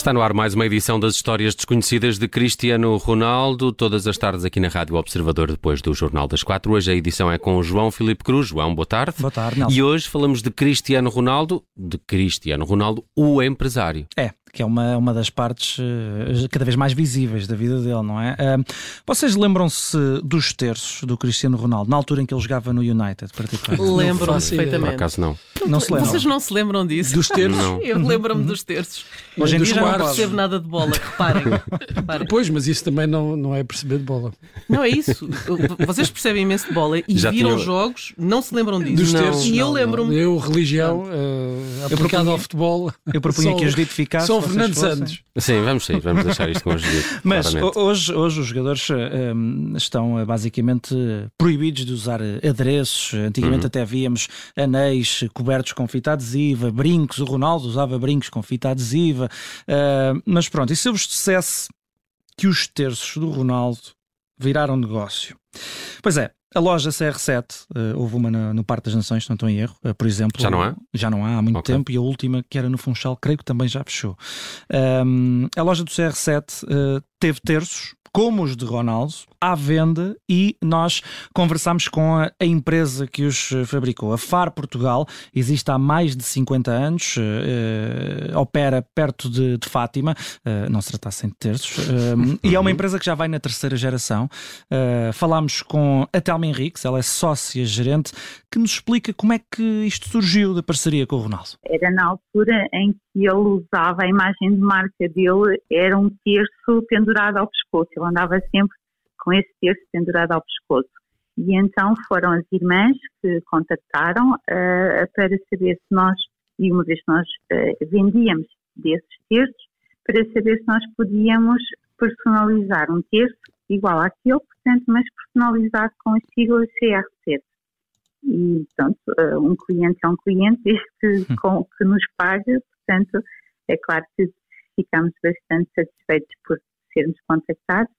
Está no ar mais uma edição das histórias desconhecidas de Cristiano Ronaldo, todas as tardes aqui na Rádio Observador, depois do Jornal das Quatro. Hoje a edição é com João Filipe Cruz. João, boa tarde. Boa tarde, Nelson. E hoje falamos de Cristiano Ronaldo, de Cristiano Ronaldo, o empresário. É, que é uma, uma das partes uh, cada vez mais visíveis da vida dele, não é? Uh, vocês lembram-se dos terços do Cristiano Ronaldo, na altura em que ele jogava no United, particularmente? Lembro-me Por perfeitamente. acaso não. Não se lembram? Vocês não se lembram disso? Dos terços? Não. Eu lembro-me dos terços. Hoje em dos dia não quartos. Não pode. percebo nada de bola, reparem. reparem. Pois, mas isso também não, não é perceber de bola. Não é isso. Vocês percebem imenso de bola e Já viram tinha- jogos, não se lembram disso. Dos terços. E eu lembro-me-. Eu, religião, eh, aplicada propunha- ao futebol. Eu propunha que os identificasse. São Fernando. Santos. Sim, vamos sair, vamos deixar isto com os. Mas claramente. hoje, hoje os jogadores um, estão eh, basicamente proibidos de usar eh, adereços. Antigamente Uhum. até víamos anéis cobertos com fita adesiva, brincos. O Ronaldo usava brincos com fita adesiva. Eh, mas pronto, e se eu vos dissesse que os terços do Ronaldo viraram negócio? Pois é. A loja CR7, eh, houve uma no, no Parque das Nações, se não estou em erro, eh, por exemplo. Já não há? Já não há há muito Ok. tempo e a última, que era no Funchal, creio que também já fechou. Um, a loja do CR7 uh, teve terços, como os de Ronaldo, à venda e nós conversámos com a, a empresa que os uh, fabricou. A FAR Portugal existe há mais de 50 anos, uh, uh, opera perto de, de Fátima, uh, não se tratassem de terços, e é uma empresa que já vai na terceira geração. Uh, falámos com a Telma Henriques, ela é sócia-gerente, que nos explica como é que isto surgiu da parceria com o Ronaldo. era na altura em que ele usava a imagem de marca dele, era um terço pendurado ao pescoço. Ele andava sempre com esse terço pendurado ao pescoço. E então foram as irmãs que contactaram eh, para saber se nós, e uma vez que nós eh, vendíamos desses terços, para saber se nós podíamos personalizar um terço igual àquele, portanto, mas personalizado com a sigla CR7 e portanto eh, um cliente é um cliente desde que, com, que nos paga, portanto é claro que ficamos bastante satisfeitos por sermos contactados.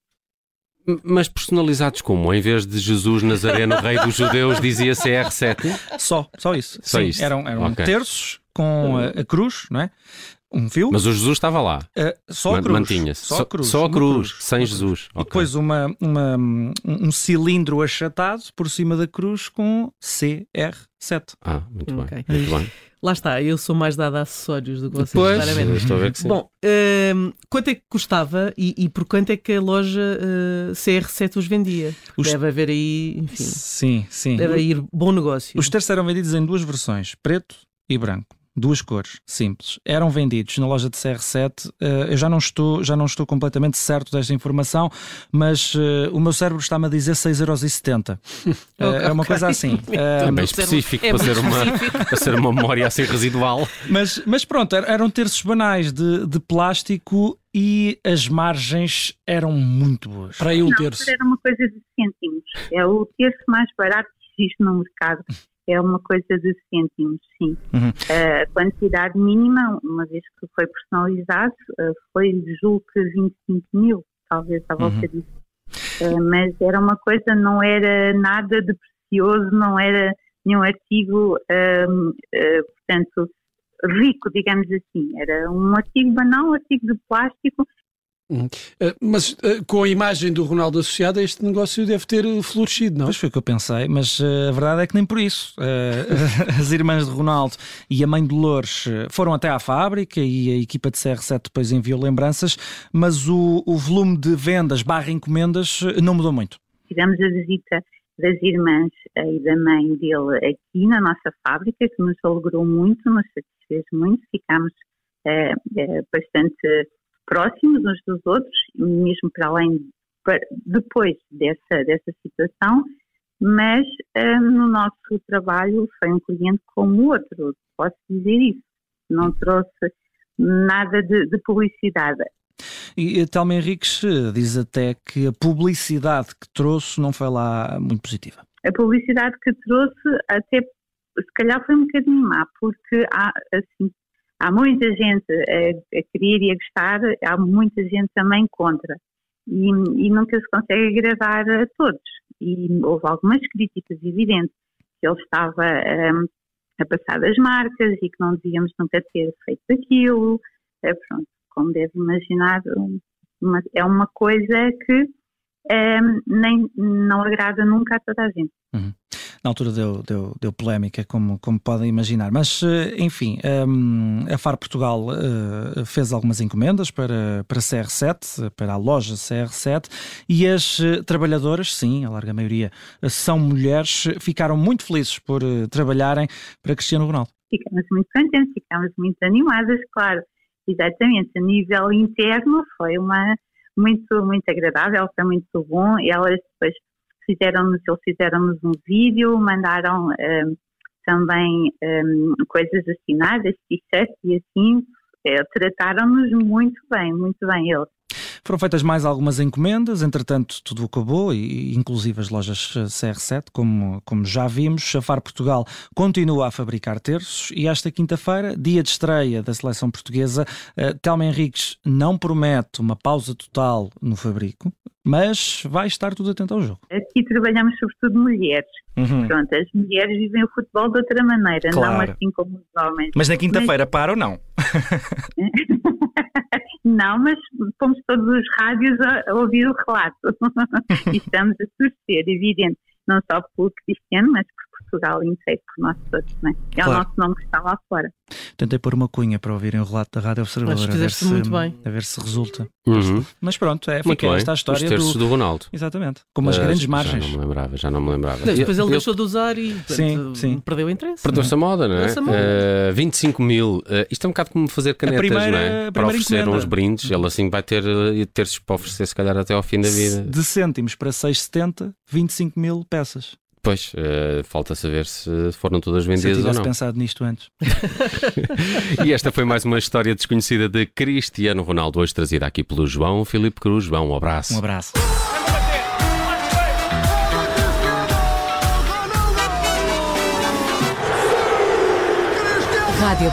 Mas personalizados como? Em vez de Jesus Nazareno, rei dos judeus, dizia CR7? Só, só isso. Só Sim, isso. Eram, eram Ok. terços com a, a cruz, não é? Um fio. Mas o Jesus estava lá. eh, só a cruz. Mantinha-se. Só a cruz. Só a cruz, sem Jesus. E Ok. depois uma, uma- um cilindro achatado por cima da cruz com CR7. Ah, muito Ok. bem. Muito bem. Lá está, eu sou mais dada a acessórios do que vocês, Pois, claramente. estou a ver que sim. Bom, hum, quanto é que custava e, e por quanto é que a loja uh, CR7 os vendia? Os- Deve haver aí, enfim, Sim, sim. deve ir bom negócio. Os terços eram vendidos em duas versões, preto e branco. Duas cores, simples. Eram vendidos na loja de CR7. eh, eu já não, estou, já não estou completamente certo desta informação, mas eh, o meu cérebro está-me a dizer 6,70€. Eh, é uma coisa assim. Eh, É bem Não, específico é para, ser uma, para ser uma memória assim residual. mas, mas pronto, er- eram terços banais de, de plástico e as margens eram muito boas. Para aí um Não, terço. era uma coisa de cêntimos. É o terço mais barato que existe no mercado. É uma coisa de cêntimos, sim. Uhum. A quantidade mínima, uma vez que foi personalizado, eh, foi, julgo que 25 mil, talvez à volta disso. Eh, mas era uma coisa, não era nada de precioso, não era nenhum artigo, ehm, eh, portanto, rico, digamos assim. Era um artigo banal, um artigo de plástico, Eh, Mas eh, com a imagem do Ronaldo associada, este negócio deve ter eh, florescido, não? Pois foi o que eu pensei, mas a verdade é que nem por isso. As irmãs de Ronaldo e a mãe de eh, foram até à fábrica e a equipa de CR7 depois enviou lembranças, mas o, o volume de vendas barra encomendas não mudou muito. tivemos a visita das irmãs e da mãe dele aqui na nossa fábrica, que nos alegrou muito, nos satisfez muito, ficámos bastante próximos uns dos outros, mesmo para além, para- depois dessa, dessa situação, mas eh, no nosso trabalho foi um cliente como outro, posso dizer isso, não trouxe nada de, de publicidade. E a Telma Henriques eh, diz até que a publicidade que trouxe não foi lá muito positiva. a publicidade que trouxe até se calhar foi um bocadinho má, porque há, assim, há muita gente a, a querer e a gostar, há muita gente também contra. E, e nunca se consegue agradar a todos. E houve algumas críticas evidentes que ele estava hum, a passar das marcas e que não devíamos nunca ter feito aquilo. É, pronto. como deve imaginar, uma, é uma coisa que é, nem, não agrada nunca a toda a gente. Uhum. Na altura deu, deu, deu polémica, como, como podem imaginar. Mas, eh, enfim, um, a FAR Portugal uh, fez algumas encomendas para, para CR7, para a loja CR7, e as uh, trabalhadoras, sim, a larga maioria são mulheres, ficaram muito felizes por trabalharem para Cristiano Ronaldo. Ficamos muito contentes, ficamos muito animadas, claro. Exatamente, a nível interno foi uma muito, muito agradável, foi muito bom. Elas depois fizeram-nos, eles fizeram-nos um vídeo, mandaram um, também um, coisas assinadas, t-shirts e assim, é, trataram-nos muito bem, muito bem eles. Foram feitas mais algumas encomendas, entretanto tudo acabou, e inclusive as lojas CR7, como, como já vimos. A FAR Portugal continua a fabricar terços e esta quinta-feira, dia de estreia da seleção portuguesa, uh, Telma Henriques não promete uma pausa total no fabrico, mas vai estar tudo atento ao jogo. Aqui trabalhamos sobretudo mulheres. Uhum. Pronto, as mulheres vivem o futebol de outra maneira, claro. não assim como os homens. Mas na quinta-feira mas... para ou não? não, mas fomos todos os rádios a, ouvir o relato. e estamos a torcer, evidente, não só pelo Cristiano, mas por Portugal inteiro, por nós todos. Né? É claro. o nosso nome que está lá fora. Tentei pôr uma cunha para ouvirem o relato da Rádio Observador. Fizeste muito se, bem. A ver se resulta. Uhum. Mas pronto, é, fica esta a história do... do Ronaldo. Exatamente. Com umas uh, grandes margens. Já não me lembrava, já não me lembrava. Depois ele eu... deixou de usar e sim, sim. perdeu o interesse. Perdeu-se a moda, não é? Moda. Uh, 25 mil. Uh, isto é um bocado como fazer canetas, primeira, não é? Para oferecer encomenda. uns brindes. Ele assim vai ter terços para oferecer, se calhar, até ao fim da vida. De cêntimos para 6,70, 25 mil peças. Pois, uh, falta saber se foram todas vendidas se ou não. pensado nisto antes. e esta foi mais uma história desconhecida de Cristiano Ronaldo, hoje trazida aqui pelo João Filipe Cruz. João, um abraço. Um abraço. Rádio